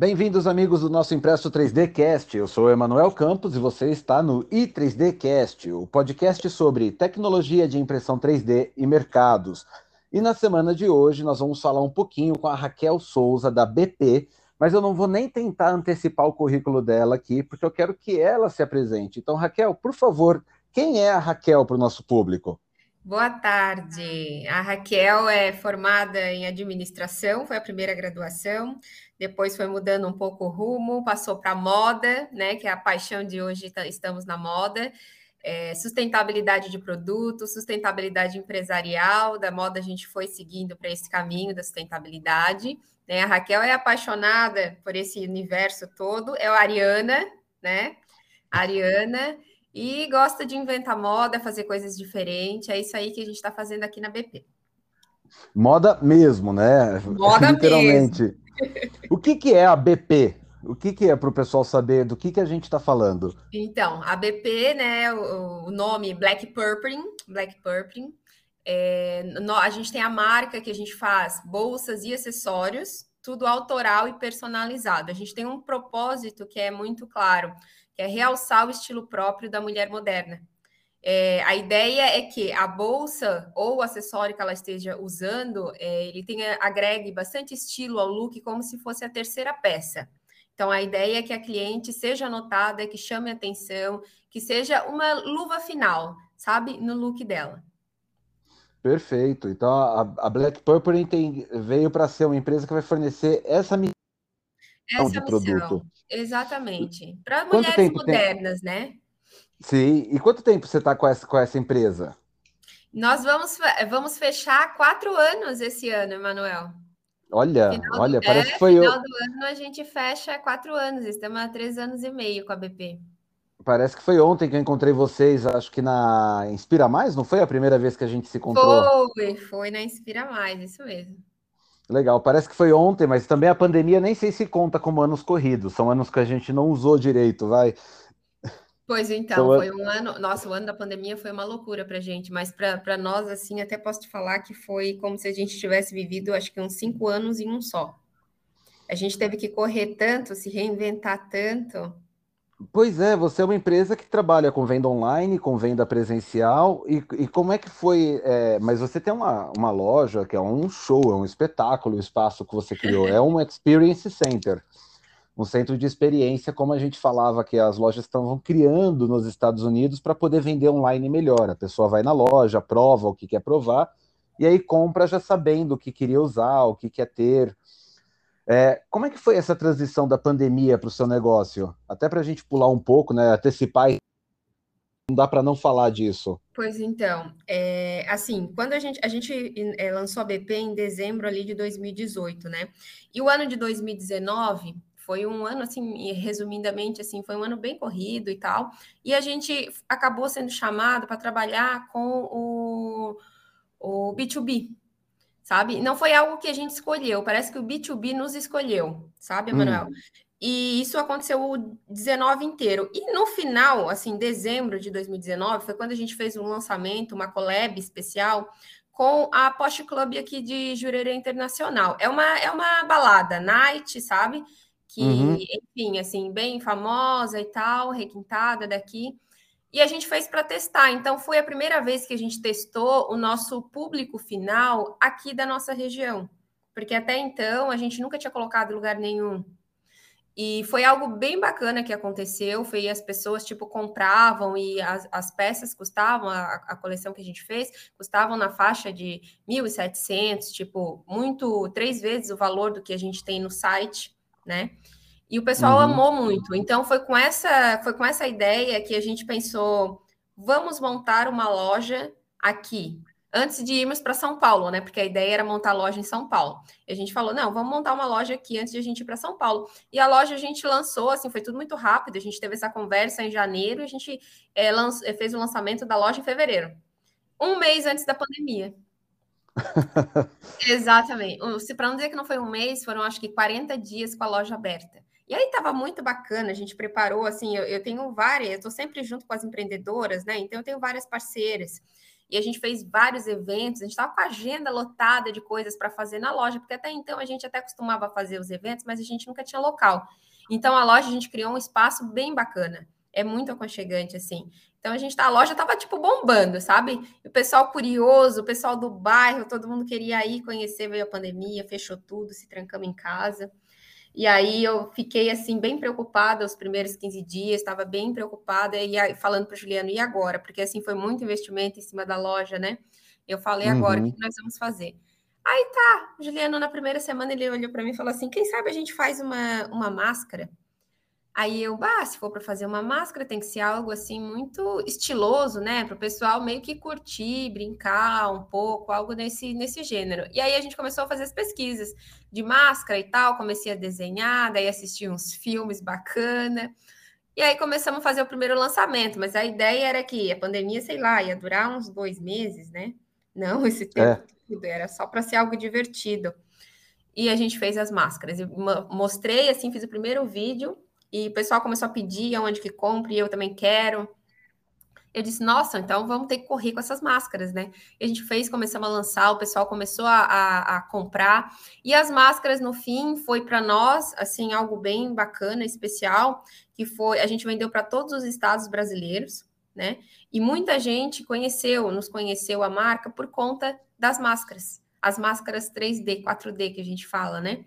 Bem-vindos, amigos do nosso Impresso 3D Cast. Eu sou Emanuel Campos e você está no i3D Cast, o podcast sobre tecnologia de impressão 3D e mercados. E na semana de hoje nós vamos falar um pouquinho com a Raquel Souza, da BP, mas eu não vou nem tentar antecipar o currículo dela aqui, porque eu quero que ela se apresente. Então, Raquel, por favor, quem é a Raquel para o nosso público? Boa tarde. A Raquel é formada em administração, foi a primeira graduação, depois foi mudando um pouco o rumo, passou para moda, né, que é a paixão de hoje, tá, estamos na moda. É, sustentabilidade de produto, sustentabilidade empresarial, da moda a gente foi seguindo para esse caminho da sustentabilidade. Né? A Raquel é apaixonada por esse universo todo, é a Ariana, né? A Ariana e gosta de inventar moda, fazer coisas diferentes. É isso aí que a gente está fazendo aqui na BP. Moda mesmo, né? Moda Literalmente. Mesmo. O que, que é a BP? O que, que é para o pessoal saber do que, que a gente está falando? Então, a BP, né? O, o nome Black Purpling, Black Purpling. É, no, a gente tem a marca que a gente faz bolsas e acessórios, tudo autoral e personalizado. A gente tem um propósito que é muito claro que é realçar o estilo próprio da mulher moderna. É, a ideia é que a bolsa ou o acessório que ela esteja usando, é, ele tenha, agregue bastante estilo ao look, como se fosse a terceira peça. Então, a ideia é que a cliente seja notada, que chame atenção, que seja uma luva final, sabe, no look dela. Perfeito. Então, a, a Black Purple tem, veio para ser uma empresa que vai fornecer essa missão essa de missão. produto. Exatamente. Para mulheres modernas, tem... né? Sim. E quanto tempo você está com essa, com essa empresa? Nós vamos, vamos fechar quatro anos esse ano, Emanuel. Olha, final olha, do, parece é, que foi. No final do ano a gente fecha quatro anos, estamos há três anos e meio com a BP. Parece que foi ontem que eu encontrei vocês, acho que na Inspira Mais, não foi a primeira vez que a gente se encontrou? Foi, foi na Inspira Mais, isso mesmo. Legal, parece que foi ontem, mas também a pandemia nem sei se conta como anos corridos, são anos que a gente não usou direito, vai. Pois então, então foi um ano. Nossa, o ano da pandemia foi uma loucura para gente, mas para nós, assim, até posso te falar que foi como se a gente tivesse vivido, acho que uns cinco anos em um só. A gente teve que correr tanto, se reinventar tanto. Pois é, você é uma empresa que trabalha com venda online, com venda presencial, e, e como é que foi? É, mas você tem uma, uma loja que é um show, é um espetáculo, o espaço que você criou, é um experience center, um centro de experiência, como a gente falava que as lojas estavam criando nos Estados Unidos para poder vender online melhor. A pessoa vai na loja, prova o que quer provar, e aí compra já sabendo o que queria usar, o que quer ter. É, como é que foi essa transição da pandemia para o seu negócio? Até para a gente pular um pouco, né? Antecipar, não dá para não falar disso. Pois então, é, assim, quando a gente, a gente é, lançou a BP em dezembro ali de 2018, né? E o ano de 2019 foi um ano, assim, resumidamente, assim, foi um ano bem corrido e tal. E a gente acabou sendo chamado para trabalhar com o, o B2B, sabe? Não foi algo que a gente escolheu, parece que o B2B nos escolheu, sabe, Emanuel? Hum. E isso aconteceu o 19 inteiro. E no final, assim, dezembro de 2019, foi quando a gente fez um lançamento, uma collab especial com a Post Club aqui de Jurerê Internacional. É uma, é uma balada, night, sabe? Que, uhum. enfim, assim, bem famosa e tal, requintada daqui. E a gente fez para testar. Então, foi a primeira vez que a gente testou o nosso público final aqui da nossa região. Porque até então a gente nunca tinha colocado lugar nenhum. E foi algo bem bacana que aconteceu. Foi as pessoas, tipo, compravam e as, as peças custavam, a, a coleção que a gente fez, custavam na faixa de 1.700, tipo, muito, três vezes o valor do que a gente tem no site, né? E o pessoal uhum. amou muito. Então foi com essa foi com essa ideia que a gente pensou, vamos montar uma loja aqui. Antes de irmos para São Paulo, né? Porque a ideia era montar loja em São Paulo. E a gente falou, não, vamos montar uma loja aqui antes de a gente ir para São Paulo. E a loja a gente lançou, assim, foi tudo muito rápido. A gente teve essa conversa em janeiro e a gente é, lanç... Eh, fez o lançamento da loja em fevereiro. Um mês antes da pandemia. Exatamente. Para não dizer que não foi um mês, foram acho que 40 dias com a loja aberta. E aí estava muito bacana, a gente preparou, assim, eu, eu tenho várias, estou sempre junto com as empreendedoras, né? Então eu tenho várias parceiras. E a gente fez vários eventos, a gente estava com a agenda lotada de coisas para fazer na loja, porque até então a gente até costumava fazer os eventos, mas a gente nunca tinha local. Então a loja a gente criou um espaço bem bacana. É muito aconchegante, assim. Então a gente tá, a loja tava tipo bombando, sabe? o pessoal curioso, o pessoal do bairro, todo mundo queria ir conhecer, veio a pandemia, fechou tudo, se trancamos em casa. E aí eu fiquei assim bem preocupada os primeiros 15 dias, estava bem preocupada e aí, falando para o Juliano, e agora? Porque assim foi muito investimento em cima da loja, né? Eu falei, agora, uhum. o que nós vamos fazer? Aí tá, Juliano, na primeira semana ele olhou para mim e falou assim: quem sabe a gente faz uma, uma máscara? Aí eu, bah, se for para fazer uma máscara, tem que ser algo assim muito estiloso, né? Para o pessoal meio que curtir, brincar um pouco, algo nesse, nesse gênero. E aí a gente começou a fazer as pesquisas de máscara e tal, comecei a desenhar, daí assisti uns filmes bacana. E aí começamos a fazer o primeiro lançamento, mas a ideia era que a pandemia, sei lá, ia durar uns dois meses, né? Não, esse tempo é. tudo era só para ser algo divertido. E a gente fez as máscaras. Eu mostrei, assim, fiz o primeiro vídeo e o pessoal começou a pedir aonde que compre, e eu também quero. Eu disse, nossa, então vamos ter que correr com essas máscaras, né? E a gente fez, começamos a lançar, o pessoal começou a, a, a comprar. E as máscaras, no fim, foi para nós, assim, algo bem bacana, especial, que foi, a gente vendeu para todos os estados brasileiros, né? E muita gente conheceu, nos conheceu a marca por conta das máscaras. As máscaras 3D, 4D que a gente fala, né?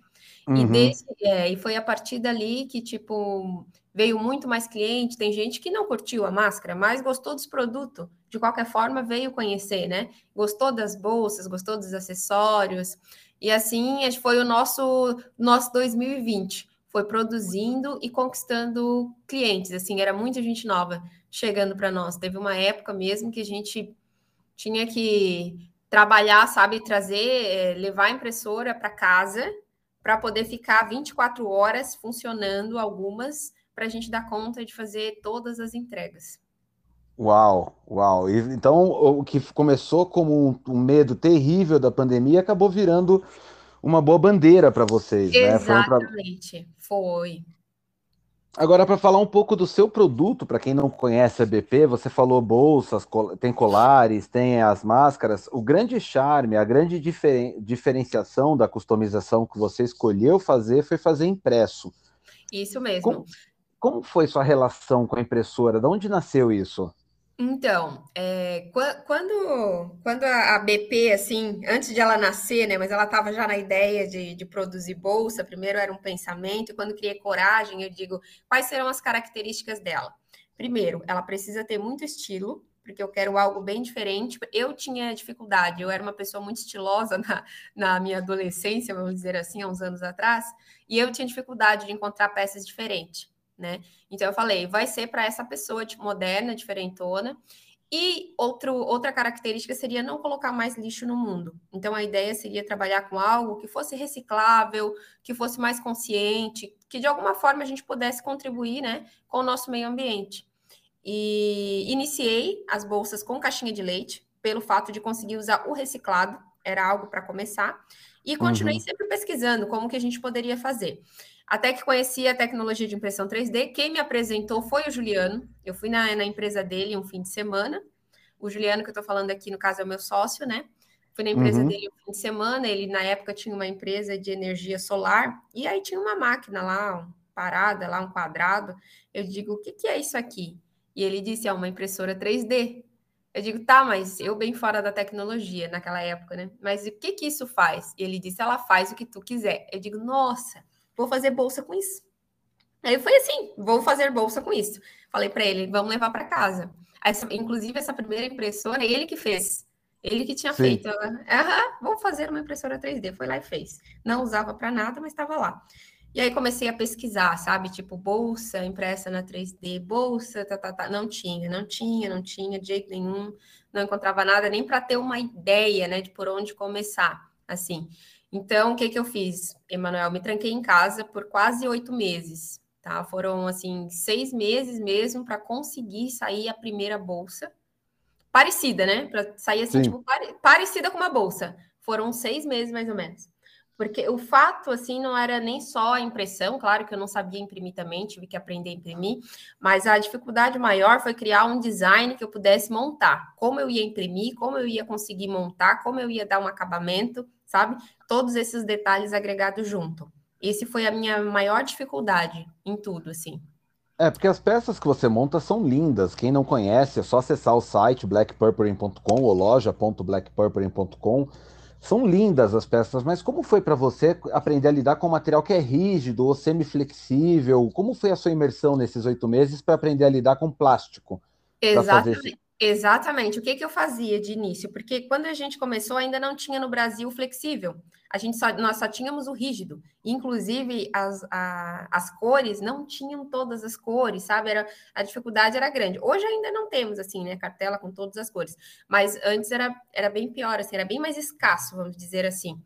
Uhum. E, desse, é, e foi a partir dali que, tipo, veio muito mais cliente. Tem gente que não curtiu a máscara, mas gostou dos produtos. De qualquer forma, veio conhecer, né? Gostou das bolsas, gostou dos acessórios. E assim, foi o nosso, nosso 2020. Foi produzindo e conquistando clientes. Assim, era muita gente nova chegando para nós. Teve uma época mesmo que a gente tinha que trabalhar, sabe, trazer, eh, levar a impressora para casa para poder ficar 24 horas funcionando algumas para a gente dar conta de fazer todas as entregas. Uau, uau. Então, o que começou como um, medo terrível da pandemia acabou virando uma boa bandeira para vocês, Exatamente, né? Foi, foi. Agora, para falar um pouco do seu produto, para quem não conhece a BP, você falou bolsas, tem colares, tem as máscaras. O grande charme, a grande diferen diferenciação da customização que você escolheu fazer foi fazer impresso. Isso mesmo. Como, como foi sua relação com a impressora? De onde nasceu isso? Então, é, quando, quando a BP, assim, antes de ela nascer, né, mas ela estava já na ideia de, de produzir bolsa, primeiro era um pensamento, quando criei coragem, eu digo, quais serão as características dela? Primeiro, ela precisa ter muito estilo, porque eu quero algo bem diferente. Eu tinha dificuldade, eu era uma pessoa muito estilosa na, na minha adolescência, vamos dizer assim, há uns anos atrás, e eu tinha dificuldade de encontrar peças diferentes né? Então eu falei, vai ser para essa pessoa tipo, moderna, diferentona. E outro, outra característica seria não colocar mais lixo no mundo. Então, a ideia seria trabalhar com algo que fosse reciclável, que fosse mais consciente, que de alguma forma a gente pudesse contribuir né, com o nosso meio ambiente. E iniciei as bolsas com caixinha de leite, pelo fato de conseguir usar o reciclado, era algo para começar. E continuei uhum. sempre pesquisando como que a gente poderia fazer. Até que conheci a tecnologia de impressão 3D. Quem me apresentou foi o Juliano. Eu fui na, na empresa dele um fim de semana. O Juliano, que eu estou falando aqui, no caso, é o meu sócio, né? Fui na empresa uhum. dele um fim de semana. Ele, na época, tinha uma empresa de energia solar. E aí tinha uma máquina lá, parada, lá, um quadrado. Eu digo, o que, que é isso aqui? E ele disse, é uma impressora 3D. Eu digo, tá, mas eu bem fora da tecnologia naquela época, né? Mas o que que isso faz? E ele disse, ela faz o que tu quiser. Eu digo, nossa, vou fazer bolsa com isso. Aí foi assim, vou fazer bolsa com isso. Falei para ele, vamos levar para casa. Essa, inclusive, essa primeira impressora, ele que fez. Ele que tinha Sim. feito. Aham, vou fazer uma impressora 3D. Foi lá e fez. Não usava para nada, mas estava lá. E aí comecei a pesquisar, sabe? Tipo, bolsa impressa na 3D, bolsa, tá, tá, tá. Não tinha, não tinha, não tinha de jeito nenhum. Não encontrava nada nem para ter uma ideia, né, de por onde começar, assim. Então, o que, que eu fiz, Emanuel? Me tranquei em casa por quase oito meses, tá? Foram, assim, seis meses mesmo para conseguir sair a primeira bolsa. Parecida, né? Para sair, assim, Sim. tipo, pare... parecida com uma bolsa. Foram seis meses, mais ou menos. Porque o fato, assim, não era nem só a impressão, claro que eu não sabia imprimir também, tive que aprender a imprimir, mas a dificuldade maior foi criar um design que eu pudesse montar. Como eu ia imprimir, como eu ia conseguir montar, como eu ia dar um acabamento, sabe? Todos esses detalhes agregados junto. Esse foi a minha maior dificuldade em tudo, assim. É, porque as peças que você monta são lindas. Quem não conhece, é só acessar o site blackpurpuring.com ou loja.blackpurpuring.com são lindas as peças, mas como foi para você aprender a lidar com um material que é rígido ou semiflexível? Como foi a sua imersão nesses oito meses para aprender a lidar com plástico? Exatamente. Exatamente. O que, que eu fazia de início? Porque quando a gente começou, ainda não tinha no Brasil flexível. A gente só, nós só tínhamos o rígido. Inclusive, as, a, as cores não tinham todas as cores, sabe? Era, a dificuldade era grande. Hoje ainda não temos, assim, né? Cartela com todas as cores. Mas antes era, era bem pior, assim, era bem mais escasso, vamos dizer assim.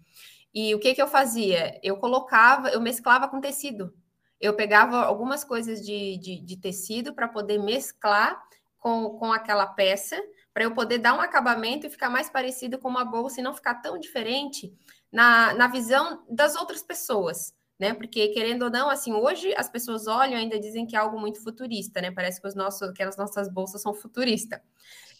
E o que, que eu fazia? Eu colocava, eu mesclava com tecido. Eu pegava algumas coisas de, de, de tecido para poder mesclar com, com aquela peça, para eu poder dar um acabamento e ficar mais parecido com uma bolsa e não ficar tão diferente na, na visão das outras pessoas, né? Porque, querendo ou não, assim, hoje as pessoas olham e ainda dizem que é algo muito futurista, né? Parece que, os nossos, que as nossas bolsas são futuristas.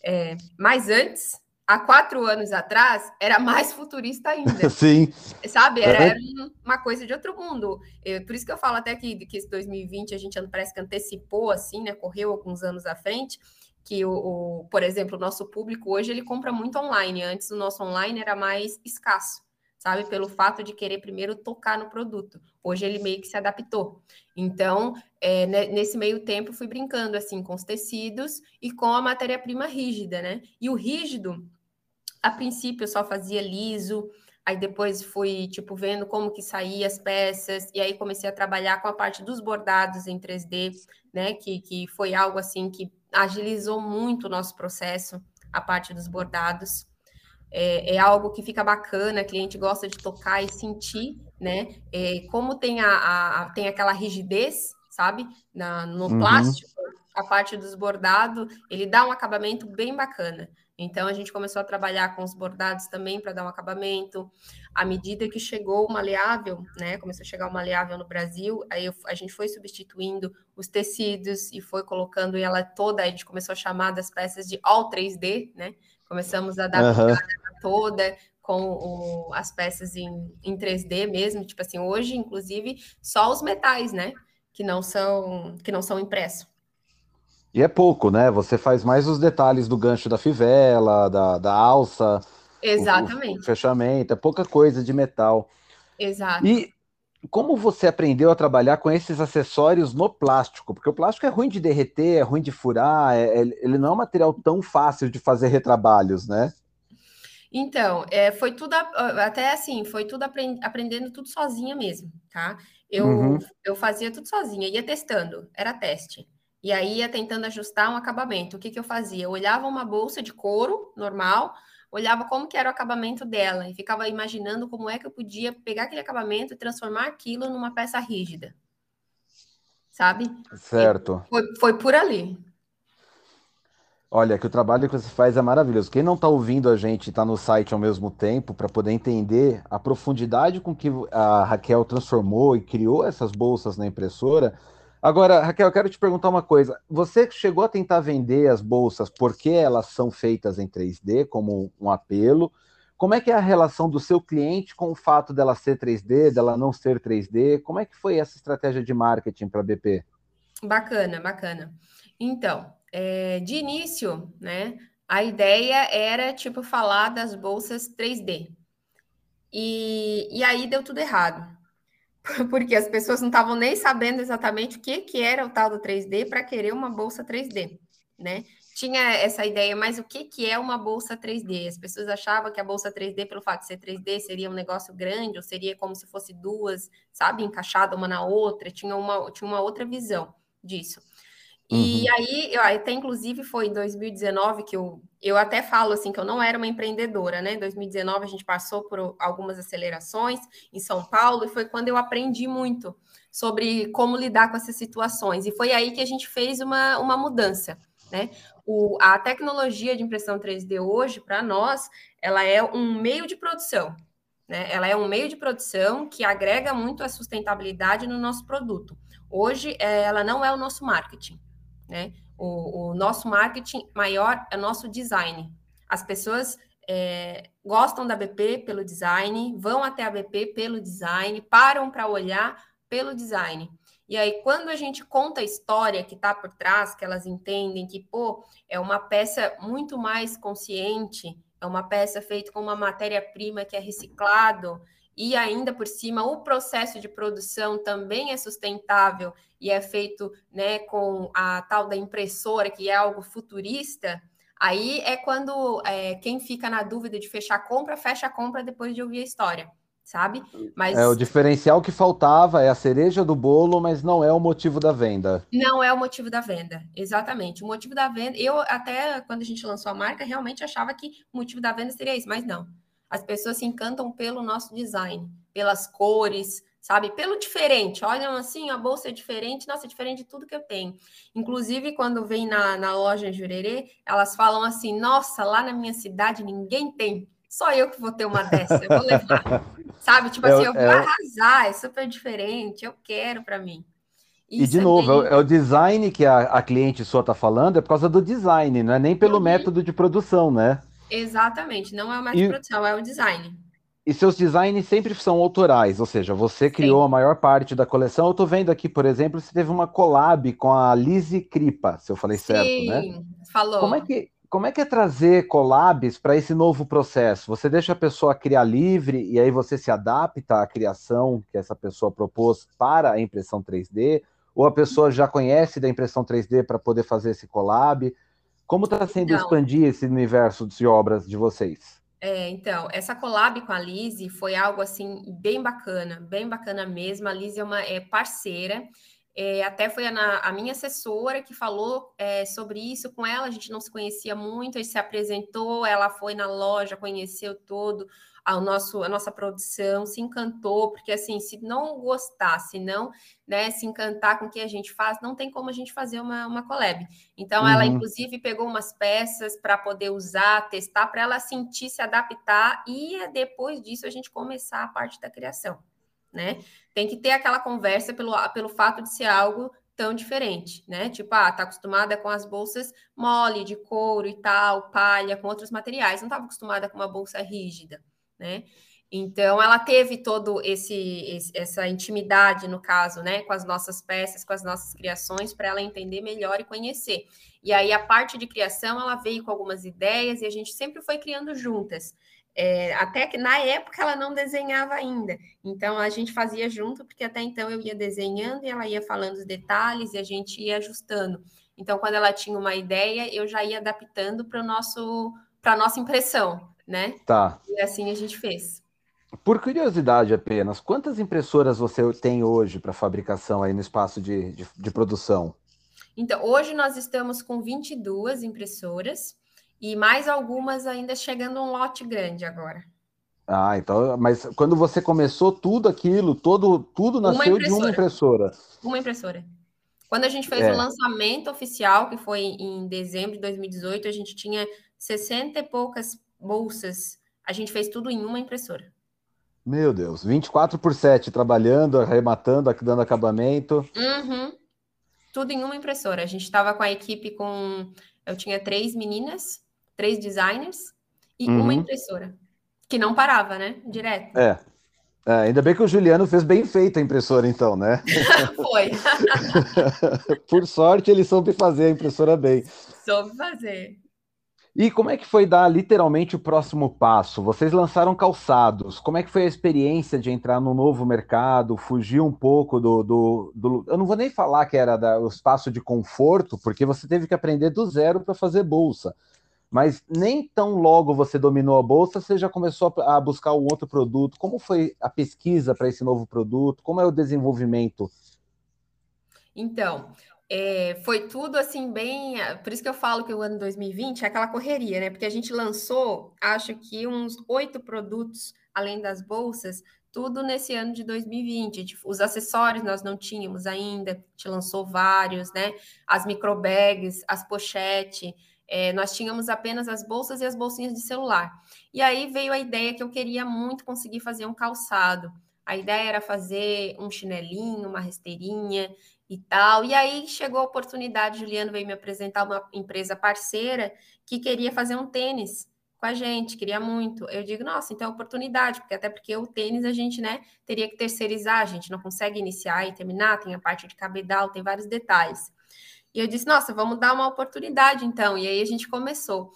É, mas antes, há quatro anos atrás, era mais futurista ainda. Sim. Sabe? Era, era uma coisa de outro mundo. Eu, por isso que eu falo até que, que esse 2020 a gente parece que antecipou, assim, né? Correu alguns anos à frente. Que, o, o, por exemplo, o nosso público hoje ele compra muito online. Antes o nosso online era mais escasso sabe? Pelo fato de querer primeiro tocar no produto. Hoje ele meio que se adaptou. Então, é, nesse meio tempo, fui brincando assim com os tecidos e com a matéria-prima rígida, né? E o rígido, a princípio eu só fazia liso, aí depois fui, tipo, vendo como que saía as peças, e aí comecei a trabalhar com a parte dos bordados em 3D, né, que, que foi algo, assim, que agilizou muito o nosso processo, a parte dos bordados. É, é algo que fica bacana, a cliente gosta de tocar e sentir, né, é, como tem, a, a, tem aquela rigidez, sabe, Na, no uhum. plástico, a parte dos bordados, ele dá um acabamento bem bacana. Então a gente começou a trabalhar com os bordados também para dar um acabamento. À medida que chegou o maleável, né, começou a chegar o maleável no Brasil, aí eu, a gente foi substituindo os tecidos e foi colocando ela toda, a gente começou a chamar das peças de all 3D, né? Começamos a adaptar uhum. toda com o, as peças em, em 3D mesmo, tipo assim, hoje inclusive só os metais, né, que não são que não são impressos. E é pouco, né? Você faz mais os detalhes do gancho da fivela, da, da alça. Exatamente. O, o fechamento, é pouca coisa de metal. Exato. E como você aprendeu a trabalhar com esses acessórios no plástico? Porque o plástico é ruim de derreter, é ruim de furar, é, é, ele não é um material tão fácil de fazer retrabalhos, né? Então, é, foi tudo, até assim, foi tudo aprend, aprendendo tudo sozinha mesmo, tá? Eu, uhum. eu fazia tudo sozinha, ia testando, era teste. E aí ia tentando ajustar um acabamento. O que, que eu fazia? Eu olhava uma bolsa de couro normal, olhava como que era o acabamento dela e ficava imaginando como é que eu podia pegar aquele acabamento e transformar aquilo numa peça rígida. Sabe? Certo. Foi, foi, por ali. Olha, que o trabalho que você faz é maravilhoso. Quem não está ouvindo a gente está no site ao mesmo tempo para poder entender a profundidade com que a Raquel transformou e criou essas bolsas na impressora Agora, Raquel, eu quero te perguntar uma coisa. Você chegou a tentar vender as bolsas porque elas são feitas em 3D, como um apelo. Como é que é a relação do seu cliente com o fato dela ser 3D, dela não ser 3D? Como é que foi essa estratégia de marketing para a BP? Bacana, bacana. Então, é, de início, né, a ideia era, tipo, falar das bolsas 3D. E, e aí deu tudo errado. porque as pessoas não estavam nem sabendo exatamente o que, que era o tal do 3D para querer uma bolsa 3D, né? Tinha essa ideia, mas o que, que é uma bolsa 3D? As pessoas achavam que a bolsa 3D, pelo fato de ser 3D, seria um negócio grande, ou seria como se fosse duas, sabe, encaixada uma na outra, tinha uma, tinha uma outra visão disso. E uhum. aí, eu, até inclusive foi em 2019 que eu, eu até falo assim que eu não era uma empreendedora, né? Em 2019 a gente passou por algumas acelerações em São Paulo e foi quando eu aprendi muito sobre como lidar com essas situações. E foi aí que a gente fez uma, uma mudança, né? O, a tecnologia de impressão 3D hoje, para nós, ela é um meio de produção, Né? Ela é um meio de produção que agrega muito a sustentabilidade no nosso produto. Hoje, é, ela não é o nosso marketing. Né? O, o nosso marketing maior é o nosso design. As pessoas é, gostam da BP pelo design, vão até a BP pelo design, param para olhar pelo design. E aí, quando a gente conta a história que está por trás, que elas entendem que, pô, é uma peça muito mais consciente, é uma peça feita com uma matéria-prima que é reciclado, e ainda por cima o processo de produção também é sustentável e é feito né, com a tal da impressora, que é algo futurista, aí é quando é, quem fica na dúvida de fechar a compra, fecha a compra depois de ouvir a história sabe? Mas é o diferencial que faltava, é a cereja do bolo, mas não é o motivo da venda. Não é o motivo da venda, exatamente. O motivo da venda, eu até quando a gente lançou a marca, realmente achava que o motivo da venda seria isso, mas não. As pessoas se encantam pelo nosso design, pelas cores, sabe? Pelo diferente. Olham assim, a bolsa é diferente, nossa, é diferente de tudo que eu tenho. Inclusive, quando vem na, na loja Jurerê, elas falam assim: nossa, lá na minha cidade ninguém tem só eu que vou ter uma dessa, eu vou levar. Sabe? Tipo assim, eu vou é, arrasar, é super diferente, eu quero para mim. Isso e de é novo, bem... é o design que a, a cliente sua está falando, é por causa do design, não é nem pelo uhum. método de produção, né? Exatamente, não é o método e... de produção, é o design. E seus designs sempre são autorais, ou seja, você criou Sim. a maior parte da coleção. Eu estou vendo aqui, por exemplo, você teve uma collab com a Lizzie Kripa, se eu falei Sim, certo, né? Sim, falou. Como é que como é que é trazer collabs para esse novo processo? Você deixa a pessoa criar livre e aí você se adapta à criação que essa pessoa propôs para a impressão 3D? Ou a pessoa já conhece da impressão 3D para poder fazer esse collab? Como está sendo então, expandir esse universo de obras de vocês? É, então, essa collab com a Lise foi algo assim bem bacana, bem bacana mesmo. A Lise é uma é parceira é, até foi a, a, minha assessora que falou é, sobre isso com ela. A gente não se conhecia muito, a gente se apresentou. Ela foi na loja, conheceu todo a, nosso, a nossa produção, se encantou, porque assim, se não gostar, se não né, se encantar com o que a gente faz, não tem como a gente fazer uma, uma collab. Então, uhum. ela, inclusive, pegou umas peças para poder usar, testar, para ela sentir, se adaptar, e depois disso a gente começar a parte da criação né? Tem que ter aquela conversa pelo, pelo fato de ser algo tão diferente, né? Tipo, ah, tá acostumada com as bolsas mole, de couro e tal, palha, com outros materiais, não estava acostumada com uma bolsa rígida, né? Então, ela teve todo esse, esse, essa intimidade, no caso, né, com as nossas peças, com as nossas criações, para ela entender melhor e conhecer. E aí, a parte de criação, ela veio com algumas ideias e a gente sempre foi criando juntas. É, até que na época ela não desenhava ainda. Então a gente fazia junto, porque até então eu ia desenhando e ela ia falando os detalhes e a gente ia ajustando. Então, quando ela tinha uma ideia, eu já ia adaptando para nosso para nossa impressão, né? Tá. E assim a gente fez. Por curiosidade apenas, quantas impressoras você tem hoje para fabricação aí no espaço de, de, de produção? Então, hoje nós estamos com 22 impressoras e mais algumas ainda chegando um lote grande agora. Ah, então, mas quando você começou tudo aquilo, todo, tudo nasceu uma de uma impressora. Uma impressora. Quando a gente fez é. o lançamento oficial, que foi em dezembro de 2018, a gente tinha 60 e poucas bolsas. A gente fez tudo em uma impressora. Meu Deus, 24 por 7 trabalhando, arrematando, dando acabamento. Uhum. Tudo em uma impressora. A gente estava com a equipe com. Eu tinha três meninas três designers e uhum. uma impressora. Que não parava, né? Direto. É. é. Ainda bem que o Juliano fez bem feita a impressora, então, né? Foi. Por sorte, ele soube fazer a impressora bem. Soube fazer. E como é que foi dar literalmente o próximo passo? Vocês lançaram calçados. Como é que foi a experiência de entrar no novo mercado, fugir um pouco do. do, do... eu não vou nem falar que era da, o espaço de conforto, porque você teve que aprender do zero para fazer bolsa mas nem tão logo você dominou a bolsa, você já começou a buscar um outro produto. Como foi a pesquisa para esse novo produto? Como é o desenvolvimento? Então, é, foi tudo assim bem. Por isso que eu falo que o ano 2020 é aquela correria, né? Porque a gente lançou, acho que uns oito produtos além das bolsas, tudo nesse ano de 2020. Os acessórios nós não tínhamos ainda, gente lançou vários, né? As microbags, as pochetes é, nós tínhamos apenas as bolsas e as bolsinhas de celular. E aí veio a ideia que eu queria muito conseguir fazer um calçado. A ideia era fazer um chinelinho, uma rasteirinha e tal. E aí chegou a oportunidade, Juliano veio me apresentar uma empresa parceira que queria fazer um tênis com a gente, queria muito. Eu digo, nossa, então é oportunidade, porque até porque o tênis a gente, né, teria que terceirizar, a gente não consegue iniciar e terminar, tem a parte de cabedal, tem vários detalhes. E eu disse, nossa, vamos dar uma oportunidade então. E aí a gente começou.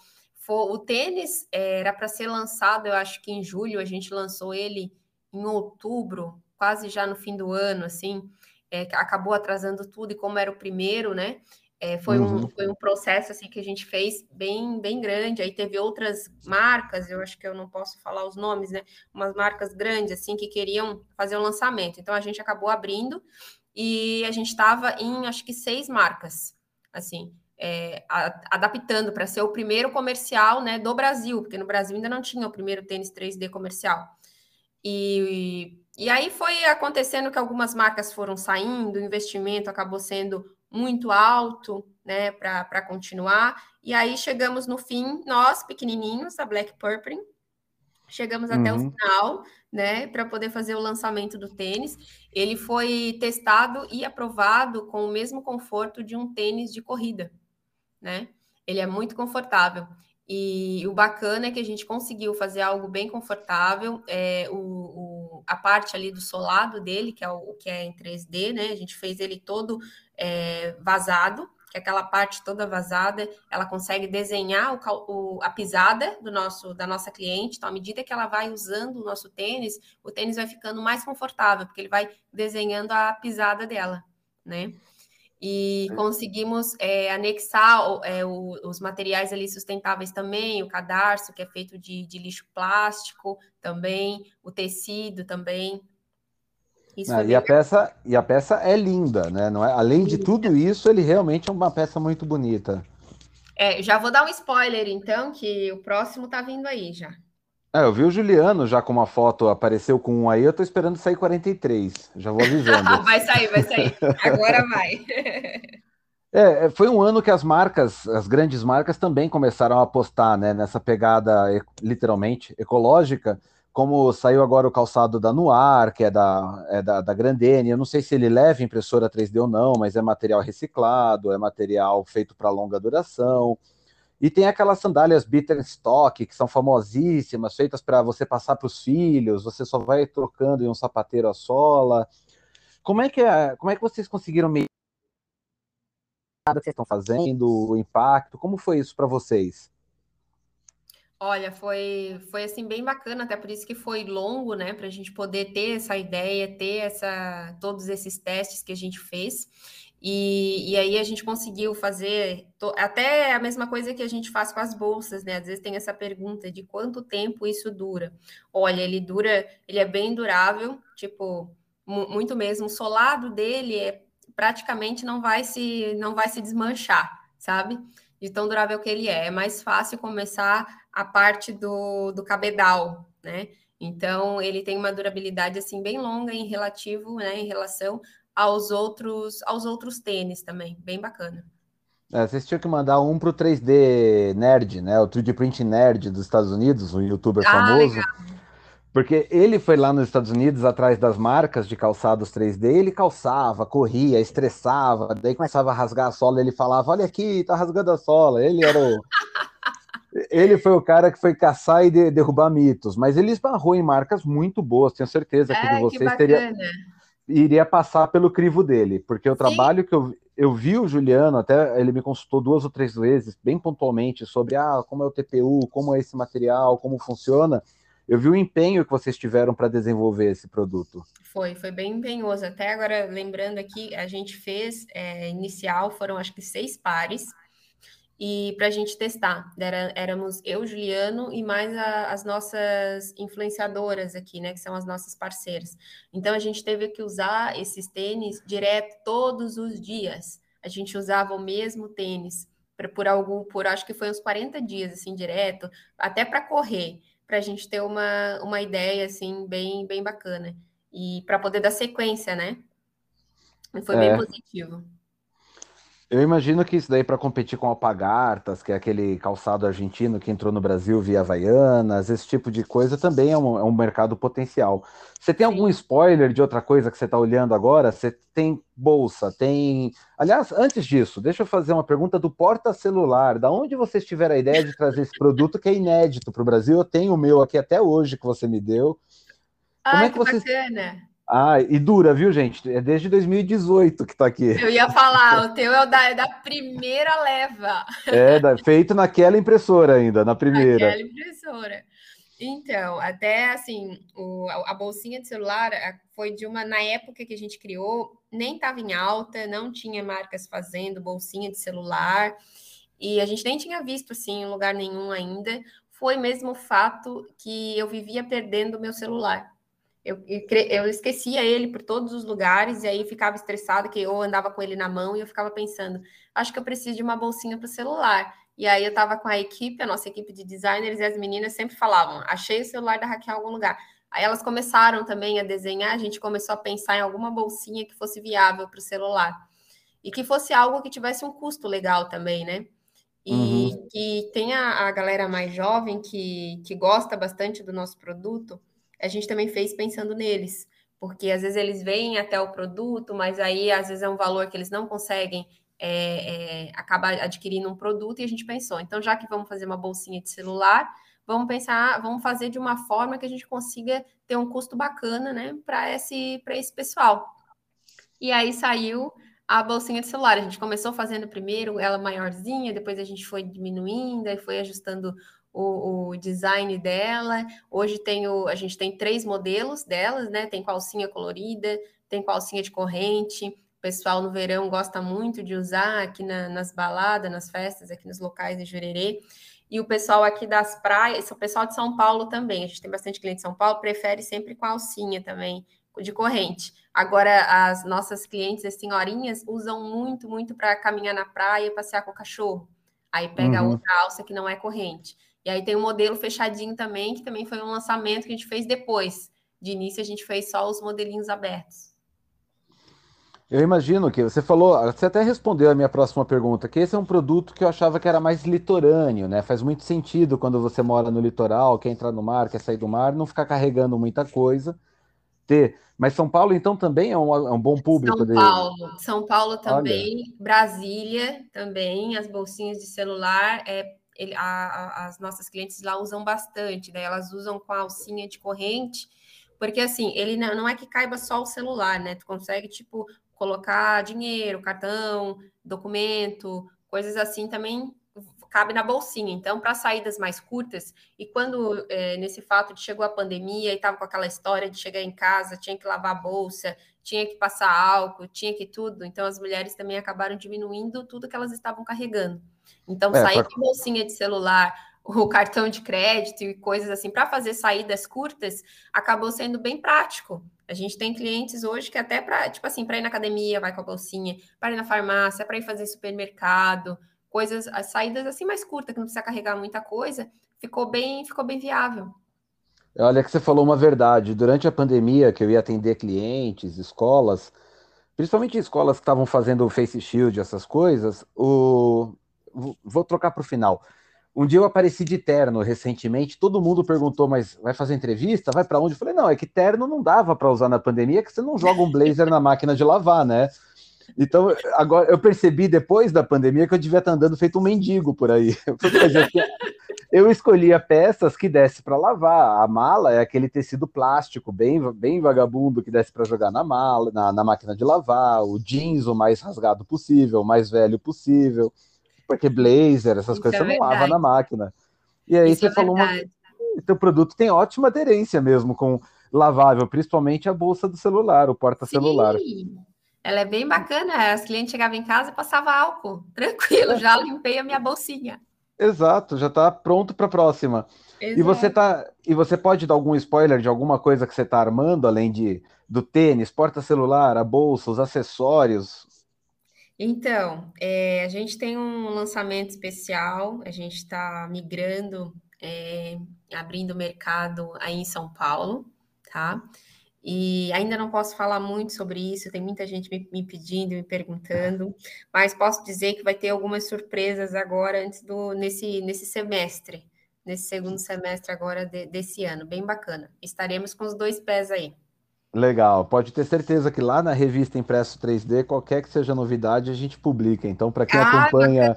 o tênis eh, era para ser lançado, eu acho que em julho, a gente lançou ele em outubro, quase já no fim do ano, assim, é, acabou atrasando tudo, e como era o primeiro, né? É, foi, uhum. um, foi um processo assim que a gente fez bem, bem grande. Aí teve outras marcas, eu acho que eu não posso falar os nomes, né? Umas marcas grandes assim que queriam fazer o lançamento. Então a gente acabou abrindo e a gente estava em acho que seis marcas, assim, é, a, adaptando para ser o primeiro comercial né, do Brasil, porque no Brasil ainda não tinha o primeiro tênis 3D comercial. E, e aí foi acontecendo que algumas marcas foram saindo, o investimento acabou sendo muito alto, né, para continuar. E aí chegamos no fim, nós pequenininhos, a Black Purple, chegamos uhum. até o uhum. final, né, para poder fazer o lançamento do tênis. Ele foi testado e aprovado com o mesmo conforto de um tênis de corrida, né? Ele é muito confortável. E o bacana é que a gente conseguiu fazer algo bem confortável. É, o, o, a parte ali do solado dele, que é o, o, que é em 3D, né? A gente fez ele todo é, vazado, que é aquela parte toda vazada, ela consegue desenhar o, a pisada do nosso da nossa cliente. Então, à medida que ela vai usando o nosso tênis, o tênis vai ficando mais confortável, porque ele vai desenhando a pisada dela, né? E conseguimos é, anexar é, o, os materiais ali sustentáveis também, o cadarço, que é feito de, de lixo plástico também, o tecido também. Ah, e, a peça, e a peça é linda, né? Não é? Além de tudo isso, ele realmente é uma peça muito bonita. É, já vou dar um spoiler, então, que o próximo tá vindo aí já. É, eu vi o Juliano já com uma foto, apareceu com um aí, eu tô esperando sair 43. Já vou avisando. vai sair, vai sair. Agora vai. É, é, foi um ano que as marcas, as grandes marcas também começaram a apostar né, nessa pegada literalmente ecológica, como saiu agora o calçado da Noir, que é da, é da, da Grandene. Eu não sei se ele leva impressora 3D ou não, mas é material reciclado, é material feito para longa duração. E tem aquelas sandálias Birkenstock, que são famosíssimas, feitas para você passar para os filhos, você só vai trocando em um sapateiro a sola. Como é que, é, como é que vocês conseguiram medir o que estão fazendo, o impacto? Como foi isso para vocês? Olha, foi, foi assim bem bacana, até por isso que foi longo, né, para a gente poder ter essa ideia, ter essa, todos esses testes que a gente fez. E, e aí a gente conseguiu fazer to, até a mesma coisa que a gente faz com as bolsas, né? Às vezes tem essa pergunta de quanto tempo isso dura. Olha, ele dura, ele é bem durável, tipo, muito mesmo. O solado dele é praticamente não vai se não vai se desmanchar, sabe? De tão durável que ele é. É mais fácil começar a parte do, do cabedal, né? Então, ele tem uma durabilidade assim bem longa em relativo, né, em relação aos outros, aos outros tênis também, bem bacana. É, vocês tinham que mandar um pro 3D Nerd, né? O 3D Print Nerd dos Estados Unidos, um youtuber ah, famoso. Legal. Porque ele foi lá nos Estados Unidos atrás das marcas de calçados 3D, ele calçava, corria, estressava, daí começava a rasgar a sola, ele falava: Olha aqui, tá rasgando a sola. Ele era o. ele foi o cara que foi caçar e de, derrubar mitos, mas ele esbarrou em marcas muito boas, tenho certeza que de vocês que teria iria passar pelo crivo dele, porque o Sim. trabalho que eu, eu vi o Juliano, até ele me consultou duas ou três vezes, bem pontualmente, sobre ah, como é o TPU, como é esse material, como funciona. Eu vi o empenho que vocês tiveram para desenvolver esse produto. Foi, foi bem empenhoso. Até agora, lembrando aqui, a gente fez é, inicial, foram acho que seis pares e para a gente testar. Era, éramos eu, Juliano e mais a, as nossas influenciadoras aqui, né, que são as nossas parceiras. Então a gente teve que usar esses tênis direto todos os dias. A gente usava o mesmo tênis pra, por algum, por acho que foi uns 40 dias assim direto, até para correr, para a gente ter uma, uma ideia assim bem bem bacana e para poder dar sequência, né? E foi é. bem positivo. Eu imagino que isso daí para competir com Alpagartas, que é aquele calçado argentino que entrou no Brasil via Havaianas, esse tipo de coisa também é um, é um mercado potencial. Você tem Sim. algum spoiler de outra coisa que você está olhando agora? Você tem bolsa, tem. Aliás, antes disso, deixa eu fazer uma pergunta do porta-celular. Da onde vocês tiveram a ideia de trazer esse produto que é inédito para o Brasil? Eu tenho o meu aqui até hoje que você me deu. Como Ai, é que, que vocês... bacana! Ah, e dura, viu, gente? É desde 2018 que tá aqui. Eu ia falar, o teu é, o da, é da primeira leva. É, da, feito naquela impressora ainda, na primeira. Naquela impressora. Então, até assim, o, a bolsinha de celular foi de uma, na época que a gente criou, nem estava em alta, não tinha marcas fazendo bolsinha de celular, e a gente nem tinha visto assim em lugar nenhum ainda. Foi mesmo o fato que eu vivia perdendo o meu celular. Eu, eu esquecia ele por todos os lugares e aí ficava estressada que eu andava com ele na mão e eu ficava pensando, acho que eu preciso de uma bolsinha para o celular. E aí eu estava com a equipe, a nossa equipe de designers e as meninas sempre falavam, achei o celular da Raquel em algum lugar. Aí elas começaram também a desenhar, a gente começou a pensar em alguma bolsinha que fosse viável para o celular. E que fosse algo que tivesse um custo legal também, né? E uhum. que tenha a galera mais jovem que, que gosta bastante do nosso produto, a gente também fez pensando neles, porque às vezes eles vêm até o produto, mas aí às vezes é um valor que eles não conseguem é, é, acabar adquirindo um produto e a gente pensou, então já que vamos fazer uma bolsinha de celular, vamos pensar, vamos fazer de uma forma que a gente consiga ter um custo bacana, né, para esse, para esse pessoal. E aí saiu a bolsinha de celular. A gente começou fazendo primeiro ela maiorzinha, depois a gente foi diminuindo, e foi ajustando o, o, design dela. Hoje tem o, a gente tem três modelos delas, né? Tem calcinha colorida, tem calcinha de corrente. O pessoal no verão gosta muito de usar aqui na, nas baladas, nas festas, aqui nos locais de Jurerê. E o pessoal aqui das praias, o pessoal de São Paulo também, a gente tem bastante cliente de São Paulo, prefere sempre com alcinha também, de corrente. Agora, as nossas clientes, as senhorinhas, usam muito, muito para caminhar na praia e passear com o cachorro. Aí pega uhum. outra alça que não é corrente. E aí tem o um modelo fechadinho também, que também foi um lançamento que a gente fez depois. De início, a gente fez só os modelinhos abertos. Eu imagino que você falou, você até respondeu a minha próxima pergunta, que esse é um produto que eu achava que era mais litorâneo, né? Faz muito sentido quando você mora no litoral, quer entrar no mar, quer sair do mar, não ficar carregando muita coisa. Ter. Mas São Paulo, então, também é um, é um bom público São Paulo, São Paulo também, Olha. Brasília também, as bolsinhas de celular é ele, a, a, as nossas clientes lá usam bastante, né? Elas usam com a alcinha de corrente, porque assim, ele não, não é que caiba só o celular, né? Tu consegue, tipo, colocar dinheiro, cartão, documento, coisas assim também cabe na bolsinha. Então, para saídas mais curtas, e quando é, nesse fato de chegou a pandemia e estava com aquela história de chegar em casa, tinha que lavar a bolsa, tinha que passar álcool, tinha que tudo, então as mulheres também acabaram diminuindo tudo que elas estavam carregando. Então, é, sair com bolsinha de celular, o cartão de crédito e coisas assim para fazer saídas curtas acabou sendo bem prático. A gente tem clientes hoje que até para, tipo assim, para ir na academia, vai com a bolsinha, para ir na farmácia, para ir fazer supermercado, coisas, as saídas assim mais curtas, que não precisa carregar muita coisa, ficou bem, ficou bem viável. Olha que você falou uma verdade. Durante a pandemia, que eu ia atender clientes, escolas, principalmente escolas que estavam fazendo face shield, essas coisas, o, vou trocar para o final. Um dia eu apareci de terno recentemente, todo mundo perguntou, mas vai fazer entrevista? Vai para onde? Eu falei, não, é que terno não dava para usar na pandemia, que você não joga um blazer na máquina de lavar, né? Então, agora eu percebi depois da pandemia que eu devia estar andando feito um mendigo por aí. Eu escolhia peças que desse para lavar. A mala é aquele tecido plástico bem, bem vagabundo que desse para jogar na mala, na, na máquina de lavar. O jeans o mais rasgado possível, o mais velho possível porque blazer, essas Isso coisas é você não lava na máquina. E aí Isso você é falou, uma... teu produto tem ótima aderência mesmo com lavável, principalmente a bolsa do celular, o porta-celular. Ela é bem bacana. As clientes chegavam em casa e passavam álcool. Tranquilo, já limpei a minha bolsinha. Exato, já está pronto para a próxima. Exato. E você tá, e você pode dar algum spoiler de alguma coisa que você está armando, além de do tênis, porta-celular, a bolsa, os acessórios? Então, é, a gente tem um lançamento especial, a gente está migrando, é, abrindo mercado aí em São Paulo, tá? E ainda não posso falar muito sobre isso, tem muita gente me, me, pedindo, me perguntando, mas posso dizer que vai ter algumas surpresas agora antes do nesse, nesse semestre, nesse segundo semestre agora de, desse ano, bem bacana. Estaremos com os dois pés aí. Legal, pode ter certeza que lá na revista Impresso 3D, qualquer que seja novidade, a gente publica. Então, para quem ah, acompanha.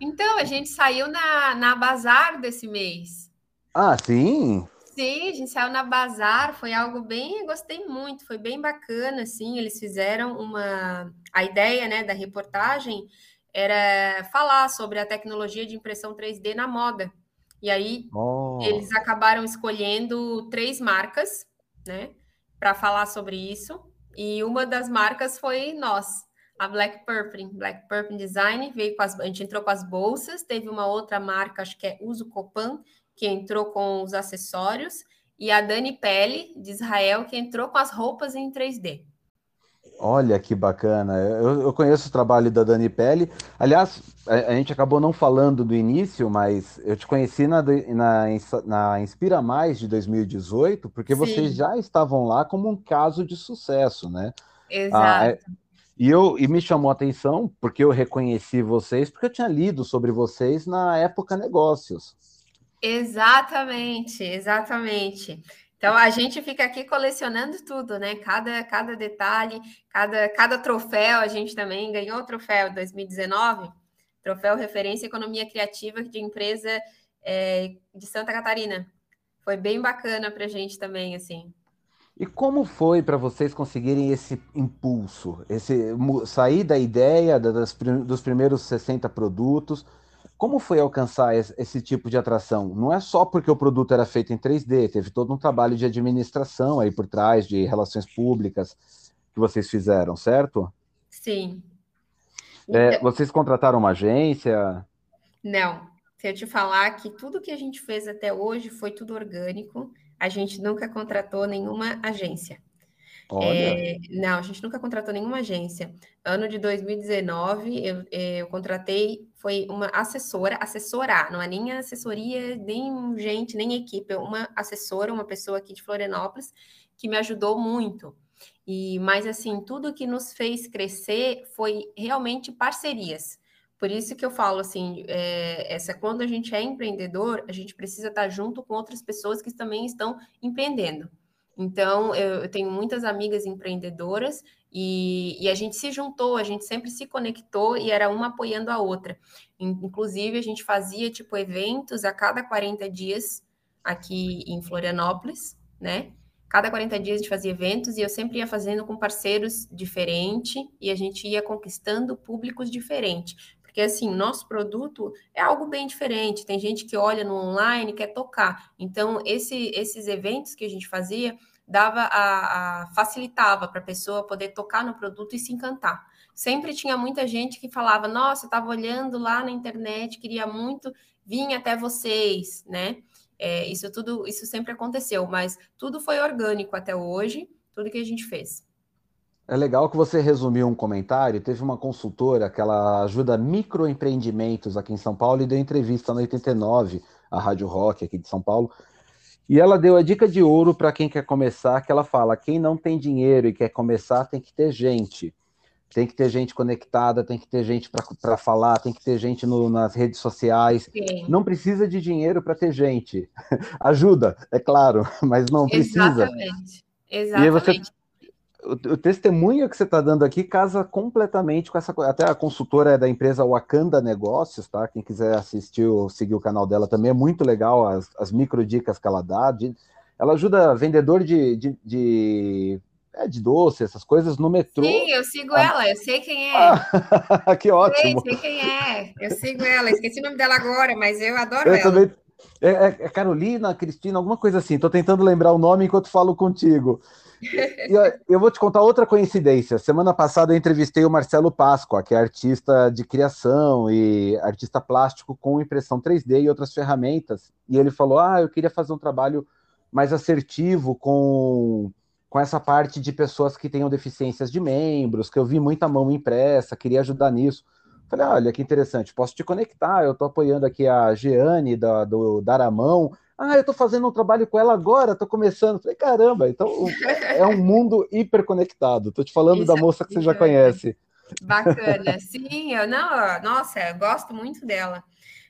Então, a gente saiu na, na Bazar desse mês. Ah, sim? Sim, a gente saiu na Bazar, foi algo bem, gostei muito, foi bem bacana, assim, eles fizeram uma, a ideia, né, da reportagem era falar sobre a tecnologia de impressão 3D na moda, e aí oh. eles acabaram escolhendo três marcas, né, para falar sobre isso, e uma das marcas foi nós, a Black Purple, Black Purple Design, veio com as, a gente entrou com as bolsas, teve uma outra marca, acho que é Uso Copan, que entrou com os acessórios, e a Dani Pelle, de Israel, que entrou com as roupas em 3D. Olha que bacana. Eu, eu conheço o trabalho da Dani Pelle. Aliás, a, a, gente acabou não falando do início, mas eu te conheci na, na, na Inspira Mais de 2018, porque Sim. vocês já estavam lá como um caso de sucesso, né? Exato. Ah, é, e, eu, e me chamou a atenção, porque eu reconheci vocês, porque eu tinha lido sobre vocês na época negócios. Exatamente, exatamente. Então a gente fica aqui colecionando tudo, né? Cada, cada detalhe, cada, cada troféu, a gente também ganhou o troféu 2019, troféu referência economia criativa de empresa é, de Santa Catarina. Foi bem bacana para a gente também, assim. E como foi para vocês conseguirem esse impulso, esse sair da ideia das, dos primeiros 60 produtos como foi alcançar esse tipo de atração? Não é só porque o produto era feito em 3D, teve todo um trabalho de administração aí por trás, de relações públicas que vocês fizeram, certo? Sim. É, então... Vocês contrataram uma agência? Não. Se eu te falar que tudo que a gente fez até hoje foi tudo orgânico, a gente nunca contratou nenhuma agência. É, não, a gente nunca contratou nenhuma agência. Ano de 2019, eu, é, eu contratei, foi uma assessora, assessorar, não é nem assessoria, nem gente, nem equipe, é uma assessora, uma pessoa aqui de Florianópolis, que me ajudou muito. E, mas assim, tudo que nos fez crescer foi realmente parcerias. Por isso que eu falo assim, é, essa quando a gente é empreendedor, a gente precisa estar junto com outras pessoas que também estão empreendendo. Então, eu, tenho muitas amigas empreendedoras e, e, a gente se juntou, a gente sempre se conectou e era uma apoiando a outra. Inclusive, a gente fazia, tipo, eventos a cada 40 dias aqui em Florianópolis, né? Cada 40 dias a gente fazia eventos e eu sempre ia fazendo com parceiros diferentes e a gente ia conquistando públicos diferentes. Porque, assim, nosso produto é algo bem diferente. Tem gente que olha no online quer tocar. Então, esse, esses eventos que a gente fazia dava a, a facilitava para a pessoa poder tocar no produto e se encantar. Sempre tinha muita gente que falava: Nossa, estava olhando lá na internet, queria muito vir até vocês, né? É, isso tudo, isso sempre aconteceu, mas tudo foi orgânico até hoje, tudo que a gente fez. É legal que você resumiu um comentário. Teve uma consultora que ela ajuda microempreendimentos aqui em São Paulo e deu entrevista na 89, a Rádio Rock aqui de São Paulo. E ela deu a dica de ouro para quem quer começar, que ela fala: quem não tem dinheiro e quer começar, tem que ter gente. Tem que ter gente conectada, tem que ter gente para falar, tem que ter gente no, nas redes sociais. Sim. Não precisa de dinheiro para ter gente. Ajuda, é claro, mas não precisa. Exatamente. Exatamente. Você o, testemunho que você está dando aqui casa completamente com essa até a consultora é da empresa Wakanda Negócios, tá? Quem quiser assistir ou seguir o canal dela também é muito legal as, as micro dicas que ela dá. De, ela ajuda vendedor de, de, de, é, de doce, essas coisas no metrô. Sim, eu sigo ah. ela, eu sei quem é. Ah, que ótimo. Sei, sei quem é, eu sigo ela, esqueci o nome dela agora, mas eu adoro eu ela. Também... É, é, é Carolina, Cristina, alguma coisa assim. Estou tentando lembrar o nome enquanto falo contigo. Eu vou te contar outra coincidência. Semana passada eu entrevistei o Marcelo Páscoa, que é artista de criação e artista plástico com impressão 3D e outras ferramentas. E ele falou: Ah, eu queria fazer um trabalho mais assertivo com, com essa parte de pessoas que tenham deficiências de membros, que eu vi muita mão impressa, queria ajudar nisso. Falei, olha que interessante, posso te conectar. Eu estou apoiando aqui a Jeane da, do Daramão, Ah, eu estou fazendo um trabalho com ela agora, estou começando. Falei, caramba, então é um mundo hiperconectado. Estou te falando Isso da moça que você já conhece. Bacana, sim, eu não, nossa, eu gosto muito dela.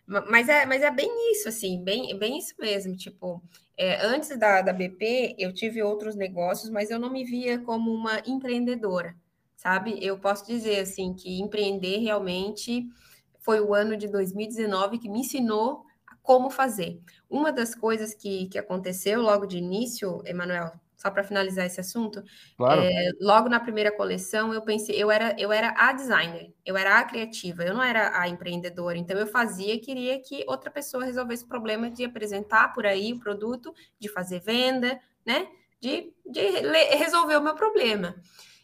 Mas é, mas é bem isso, assim, bem, bem isso mesmo. Tipo, é, antes da, da BP, eu tive outros negócios, mas eu não me via como uma empreendedora, sabe? Eu posso dizer, assim, que empreender realmente foi o ano de 2019 que me ensinou como fazer. Uma das coisas que, que aconteceu logo de início, Emanuel, só para finalizar esse assunto, claro. é, logo na primeira coleção eu pensei, eu era, eu era a designer, eu era a criativa, eu não era a empreendedora, então eu fazia, queria que outra pessoa resolvesse o problema de apresentar por aí o produto, de fazer venda, né? De, de resolver o meu problema.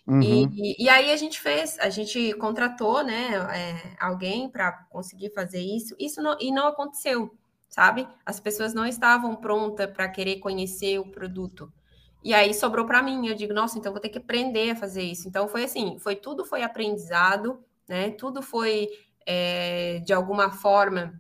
Uhum. E, e, aí a gente fez, a gente contratou, né, é, alguém para conseguir fazer isso, isso não, e não aconteceu, sabe? As pessoas não estavam prontas para querer conhecer o produto. E aí sobrou para mim, eu digo, nossa, então vou ter que aprender a fazer isso. Então foi assim, foi tudo foi aprendizado, né? Tudo foi é, de alguma forma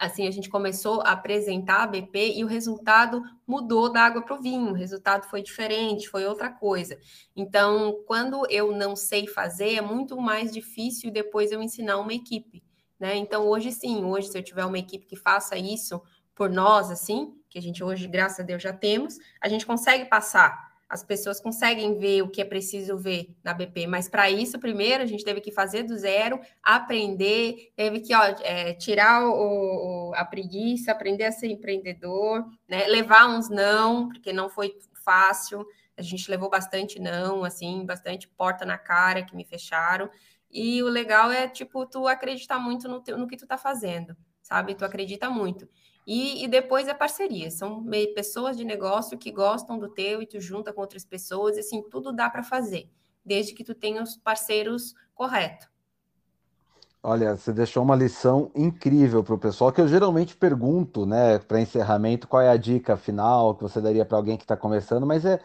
assim, a gente começou a apresentar a BP e o resultado mudou da água para o vinho, o resultado foi diferente, foi outra coisa. Então, quando eu não sei fazer, é muito mais difícil depois eu ensinar uma equipe, né? Então, hoje sim, hoje se eu tiver uma equipe que faça isso por nós, assim, que a gente hoje, graças a Deus, já temos, a gente consegue passar. As pessoas conseguem ver o que é preciso ver na BP, mas para isso, primeiro, a gente teve que fazer do zero, aprender, teve que ó, é, tirar o, o, a preguiça, aprender a ser empreendedor, né? levar uns não, porque não foi fácil, a gente levou bastante não, assim, bastante porta na cara que me fecharam. E o legal é, tipo, tu acreditar muito no, teu, no que tu tá fazendo, sabe? Tu acredita muito. E, e, depois é parceria, são pessoas de negócio que gostam do teu e tu junta com outras pessoas, e assim, tudo dá para fazer, desde que tu tenha os parceiros corretos. Olha, você deixou uma lição incrível para o pessoal, que eu geralmente pergunto, né, para encerramento, qual é a dica final que você daria para alguém que está começando, mas é,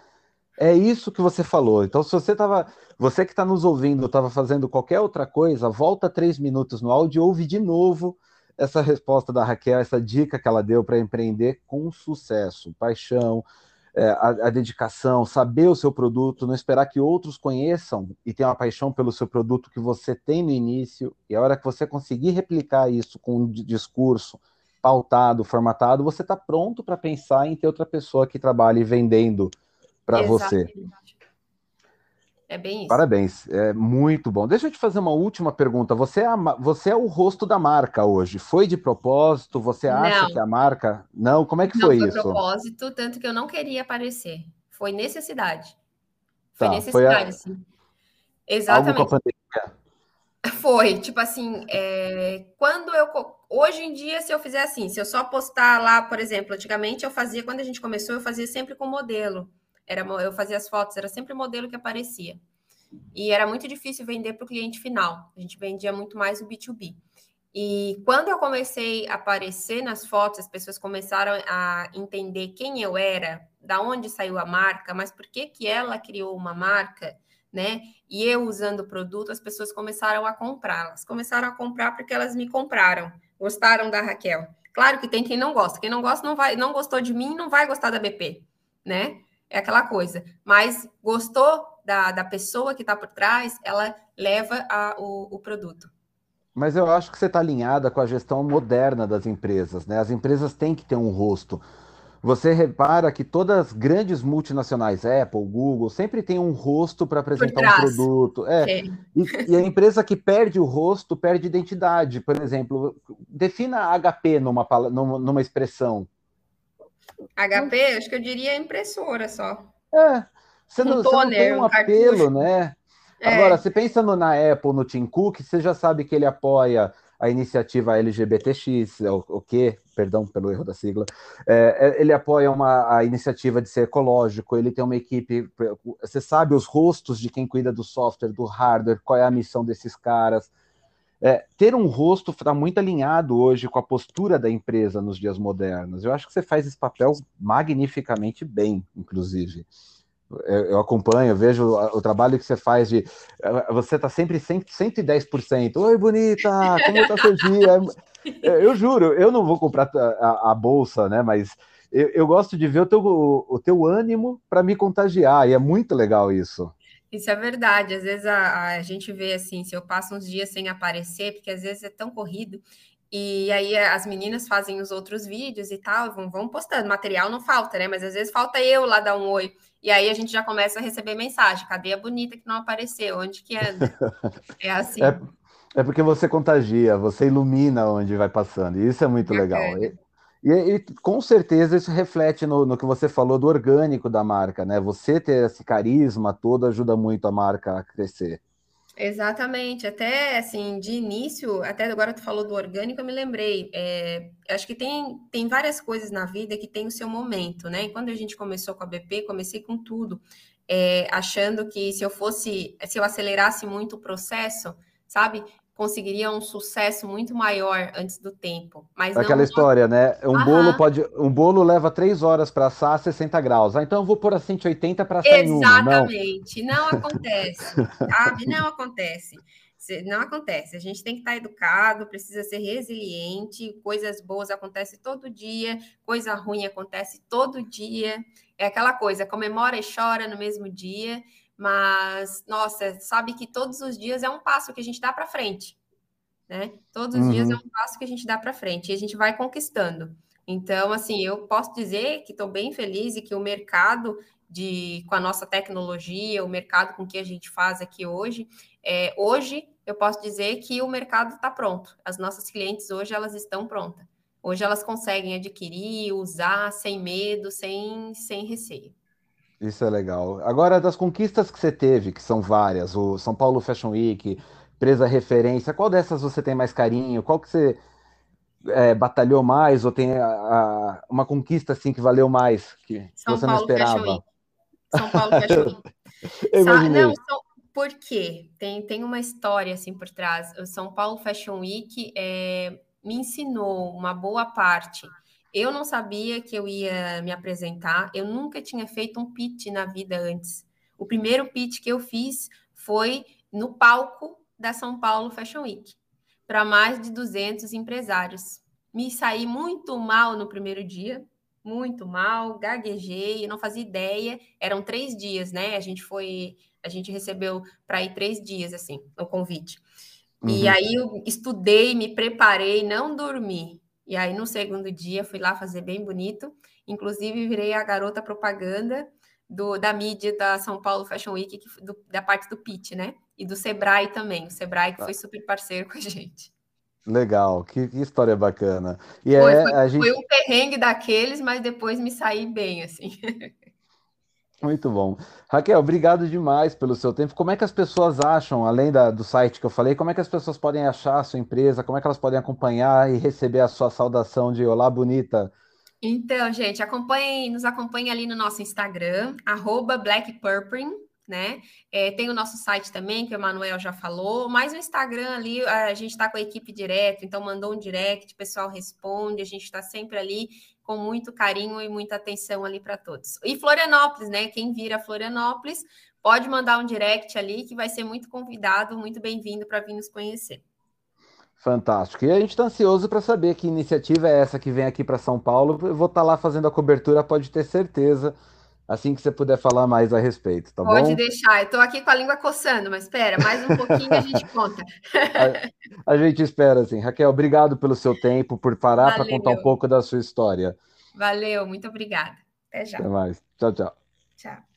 é isso que você falou. Então, se você estava, você que está nos ouvindo, estava fazendo qualquer outra coisa, volta três minutos no áudio e ouve de novo essa resposta da Raquel, essa dica que ela deu para empreender com sucesso, paixão, é, a, a, dedicação, saber o seu produto, não esperar que outros conheçam e tenham a paixão pelo seu produto que você tem no início, e a hora que você conseguir replicar isso com um discurso pautado, formatado, você está pronto para pensar em ter outra pessoa que trabalhe vendendo para você. É bem isso. Parabéns, é muito bom. Deixa eu te fazer uma última pergunta. Você é, a, você é o rosto da marca hoje. Foi de propósito? Você acha não. que a marca. Não, como é que não foi, foi isso? Foi propósito, tanto que eu não queria aparecer. Foi necessidade. Foi tá, necessidade, foi a... sim. Exatamente. Algo com a pandemia. Foi, tipo assim, é... quando eu. Hoje em dia, se eu fizer assim, se eu só postar lá, por exemplo, antigamente eu fazia, quando a gente começou, eu fazia sempre com modelo. Era, eu fazia as fotos, era sempre o modelo que aparecia. E era muito difícil vender para o cliente final. A gente vendia muito mais o B2B. E quando eu comecei a aparecer nas fotos, as pessoas começaram a entender quem eu era, da onde saiu a marca, mas por que, que ela criou uma marca, né? E eu usando o produto, as pessoas começaram a comprar. Elas começaram a comprar porque elas me compraram, gostaram da Raquel. Claro que tem quem não gosta. Quem não gosta não vai, não gostou de mim, não vai gostar da BP, né? É aquela coisa. Mas gostou da, da pessoa que está por trás, ela leva a, o, o produto. Mas eu acho que você está alinhada com a gestão moderna das empresas, né? As empresas têm que ter um rosto. Você repara que todas as grandes multinacionais, Apple, Google, sempre tem um rosto para apresentar um produto. É. E, e, a empresa que perde o rosto perde identidade. Por exemplo, defina HP numa, numa expressão. HP, acho que eu diria impressora só. É, você, um não, toner, você não tem um, um apelo, né? É. Agora, você pensa no, na Apple, no Tim Cook, você já sabe que ele apoia a iniciativa LGBTX, o, o que, perdão pelo erro da sigla, é, é, ele apoia uma, a iniciativa de ser ecológico, ele tem uma equipe, você sabe os rostos de quem cuida do software, do hardware, qual é a missão desses caras, é, ter um rosto está muito alinhado hoje com a postura da empresa nos dias modernos. Eu acho que você faz esse papel magnificamente bem, inclusive. eu, acompanho, eu vejo o, trabalho que você faz de. Você está sempre 100, 110%. Oi, bonita, como está seu dia? Eu juro, eu não vou comprar a, a bolsa, né? Mas eu, eu, gosto de ver o teu, o, o teu ânimo para me contagiar, e é muito legal isso. Isso é verdade. Às vezes a, a, gente vê assim, se eu passo uns dias sem aparecer, porque às vezes é tão corrido, e aí as meninas fazem os outros vídeos e tal, vão, vão postando. Material não falta, né? Mas às vezes falta eu lá dar um oi. E aí a gente já começa a receber mensagem: cadê a bonita que não apareceu? Onde que anda? É assim. É, é porque você contagia, você ilumina onde vai passando. E isso é muito legal. E, e, e, com certeza isso reflete no, no, que você falou do orgânico da marca, né? Você ter esse carisma todo ajuda muito a marca a crescer. Exatamente, até assim, de início, até agora tu falou do orgânico, eu me lembrei. É, acho que tem, tem várias coisas na vida que tem o seu momento, né? E quando a gente começou com a BP, comecei com tudo, é, achando que se eu fosse, se eu acelerasse muito o processo, sabe? Conseguiria um sucesso muito maior antes do tempo. Mas Aquela não... história, né? Um Aham. bolo pode, um bolo leva três horas para assar a 60 graus. Ah, então eu vou pôr a 180 para assar Exatamente. Não, não acontece, sabe? Não acontece. Não acontece. A gente tem que estar educado, precisa ser resiliente. Coisas boas acontecem todo dia, coisa ruim acontece todo dia. É aquela coisa, comemora e chora no mesmo dia. Mas, nossa, sabe que todos os dias é um passo que a gente dá para frente, né? Todos os uhum. dias é um passo que a gente dá para frente e a gente vai conquistando. Então, assim, eu posso dizer que estou bem feliz e que o mercado de com a nossa tecnologia, o mercado com que a gente faz aqui hoje, é, hoje eu posso dizer que o mercado está pronto. As nossas clientes hoje elas estão prontas. Hoje elas conseguem adquirir, usar sem medo, sem, sem receio. Isso é legal. Agora, das conquistas que você teve, que são várias, o São Paulo Fashion Week, presa referência, qual dessas você tem mais carinho? Qual que você é, batalhou mais ou tem a, a, uma conquista assim que valeu mais que São você Paulo não esperava? Fashion Week. São Paulo Fashion Week. Eu Não, são, por quê? Tem, tem uma história assim por trás. O São Paulo Fashion Week é, me ensinou uma boa parte eu não sabia que eu ia me apresentar, eu nunca tinha feito um pitch na vida antes. O primeiro pitch que eu fiz foi no palco da São Paulo Fashion Week, para mais de 200 empresários. Me saí muito mal no primeiro dia, muito mal, gaguejei, não fazia ideia. Eram três dias, né? A gente foi, a gente recebeu para ir três dias, assim, o convite. Uhum. E aí eu estudei, me preparei, não dormi. E aí, no segundo dia, fui lá fazer bem bonito. Inclusive, virei a garota propaganda do, da mídia da São Paulo Fashion Week, que, do, da parte do pitch, né? E do Sebrae também. O Sebrae que tá. foi super parceiro com a gente. Legal, que, que história bacana. E foi, é, foi, a gente... foi um perrengue daqueles, mas depois me saí bem, assim. Muito bom. Raquel, obrigado demais pelo seu tempo. Como é que as pessoas acham, além da, do site que eu falei, como é que as pessoas podem achar a sua empresa? Como é que elas podem acompanhar e receber a sua saudação de Olá Bonita? Então, gente, acompanhem, nos acompanhem ali no nosso Instagram, arroba né? É, tem o nosso site também, que o Manuel já falou, mas o Instagram ali, a gente está com a equipe direto, então mandou um direct, o pessoal responde, a gente está sempre ali com muito carinho e muita atenção ali para todos. E Florianópolis, né? Quem vira Florianópolis, pode mandar um direct ali, que vai ser muito convidado, muito bem-vindo para vir nos conhecer. Fantástico. E a gente está ansioso para saber que iniciativa é essa que vem aqui para São Paulo. Eu vou estar tá lá fazendo a cobertura, pode ter certeza assim que você puder falar mais a respeito, tá Pode bom? Pode deixar, eu estou aqui com a língua coçando, mas espera, mais um pouquinho a gente conta. a, a, gente espera, assim. Raquel, obrigado pelo seu tempo, por parar para contar um pouco da sua história. Valeu, muito obrigada. Até já. Até mais. Tchau, tchau. Tchau.